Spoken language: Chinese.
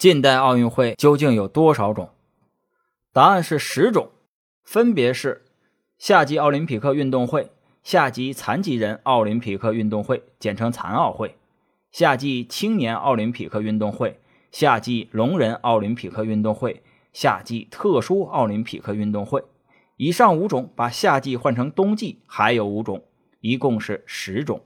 近代奥运会究竟有多少种？答案是十种分别是夏季奥林匹克运动会夏季残疾人奥林匹克运动会简称残奥会夏季青年奥林匹克运动会夏季聋人奥林匹克运动会夏季特殊奥林匹克运动会。以上五种把夏季换成冬季还有五种一共是十种。